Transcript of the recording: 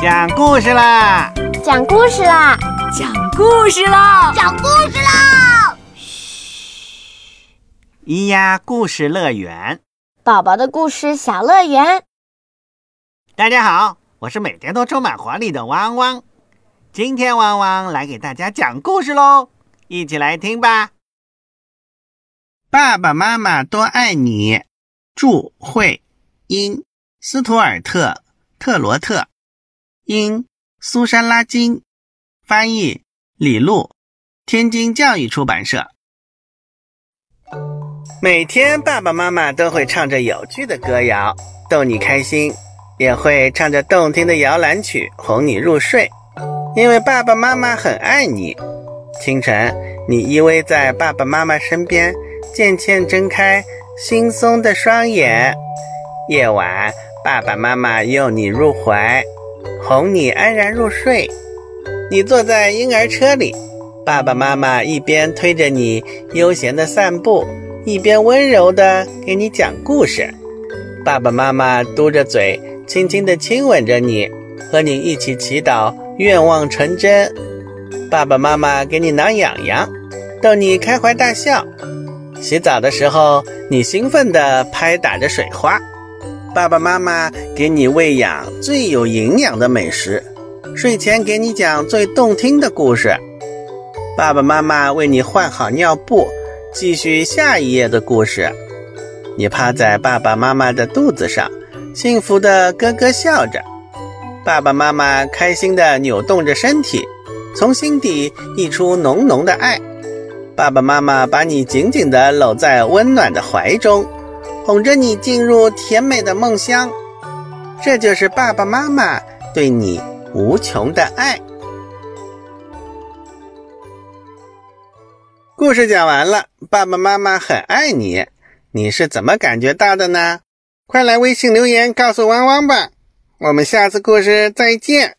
讲故事啦！讲故事啦！讲故事啦！讲故事啦！嘘，咿呀故事乐园，宝宝的故事小乐园。大家好，我是每天都充满活力的汪汪。今天汪汪来给大家讲故事喽，一起来听吧。爸爸妈妈多爱你，祝会英斯图尔特特罗特。英苏珊拉金翻译，李璐，天津教育出版社。每天爸爸妈妈都会唱着有趣的歌谣逗你开心，也会唱着动听的摇篮曲哄你入睡。因为爸爸妈妈很爱你。清晨，你依偎在爸爸妈妈身边，渐渐睁开惺忪的双眼。夜晚，爸爸妈妈拥你入怀。哄你安然入睡，你坐在婴儿车里，爸爸妈妈一边推着你悠闲的散步，一边温柔的给你讲故事。爸爸妈妈嘟着嘴，轻轻的亲吻着你，和你一起祈祷愿望成真。爸爸妈妈给你挠痒痒，逗你开怀大笑。洗澡的时候，你兴奋地拍打着水花。爸爸妈妈给你喂养最有营养的美食，睡前给你讲最动听的故事。爸爸妈妈为你换好尿布，继续下一页的故事。你趴在爸爸妈妈的肚子上，幸福的咯咯笑着。爸爸妈妈开心的扭动着身体，从心底溢出浓浓的爱。爸爸妈妈把你紧紧地搂在温暖的怀中。哄着你进入甜美的梦乡，这就是爸爸妈妈对你无穷的爱。故事讲完了，爸爸妈妈很爱你，你是怎么感觉到的呢？快来微信留言告诉汪汪吧！我们下次故事再见。